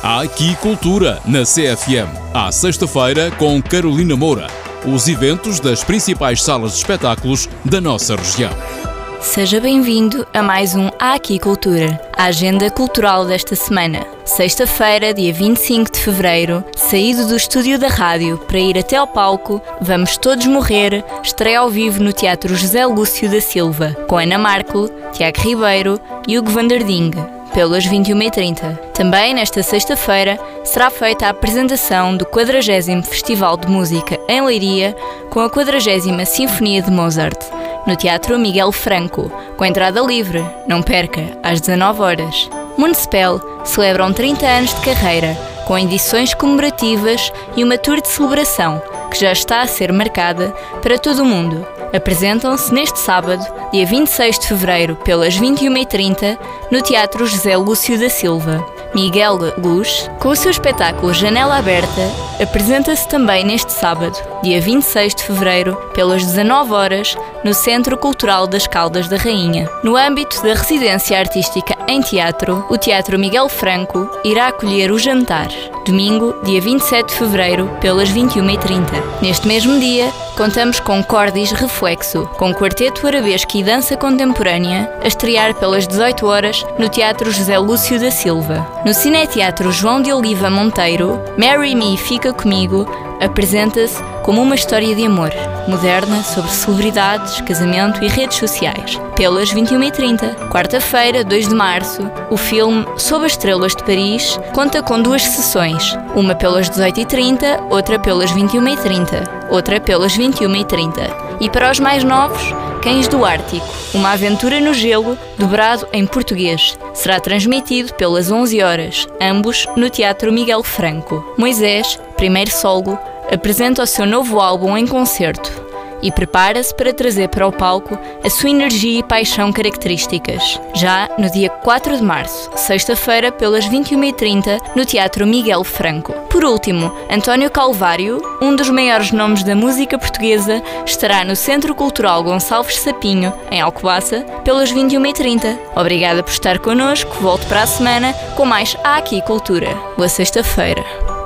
Há aqui cultura na CFM. À sexta-feira com Carolina Moura. Os eventos das principais salas de espetáculos da nossa região. Seja bem-vindo a mais um Há Aqui Cultura, a agenda cultural desta semana. Sexta-feira, dia 25 de fevereiro, saído do estúdio da rádio para ir até ao palco, Vamos Todos Morrer, estreia ao vivo no Teatro José Lúcio da Silva, com Ana Marco, Tiago Ribeiro e Hugo Vanderding pelas 21h30. Também nesta sexta-feira será feita a apresentação do 40 Festival de Música em Leiria com a 40 Sinfonia de Mozart, no Teatro Miguel Franco, com entrada livre, não perca, às 19 horas. Municipal celebram 30 anos de carreira, com edições comemorativas e uma tour de celebração que já está a ser marcada para todo o mundo. Apresentam-se neste sábado, dia 26 de fevereiro, pelas 21h30, no Teatro José Lúcio da Silva. Miguel Luz, com o seu espetáculo Janela Aberta, apresenta-se também neste sábado, dia 26 de fevereiro, pelas 19 horas, no Centro Cultural das Caldas da Rainha. No âmbito da residência artística em teatro, o Teatro Miguel Franco irá acolher o jantar, domingo, dia 27 de fevereiro, pelas 21h30. Neste mesmo dia, contamos com Cordis Reflexo, com quarteto arabesco e dança contemporânea, a estrear pelas 18 horas no Teatro José Lúcio da Silva. No Cineteatro João de Oliva Monteiro, Marry Me Fica Comigo apresenta-se como uma história de amor, moderna sobre celebridades, casamento e redes sociais. Pelas 21h30, quarta-feira, 2 de março, o filme Sob as Estrelas de Paris conta com duas sessões, uma pelas 18h30, outra pelas 21h30, outra pelas 21h30. E para os mais novos, Cães do Ártico, uma aventura no gelo, dobrado em português. Será transmitido pelas 11 horas, ambos no Teatro Miguel Franco. Moisés, primeiro solo, apresenta o seu novo álbum em concerto e prepara-se para trazer para o palco a sua energia e paixão características, já no dia 4 de março, sexta-feira, pelas 21h30, no Teatro Miguel Franco. Por último, António Calvário, um dos maiores nomes da música portuguesa, estará no Centro Cultural Gonçalves Sapinho, em Alcobaça, pelas 21h30. Obrigada por estar connosco, volto para a semana com mais Aqui Cultura. Boa sexta-feira.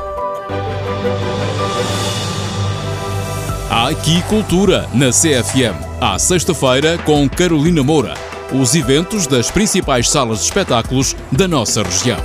Aqui cultura na CFM. À sexta-feira com Carolina Moura. Os eventos das principais salas de espetáculos da nossa região.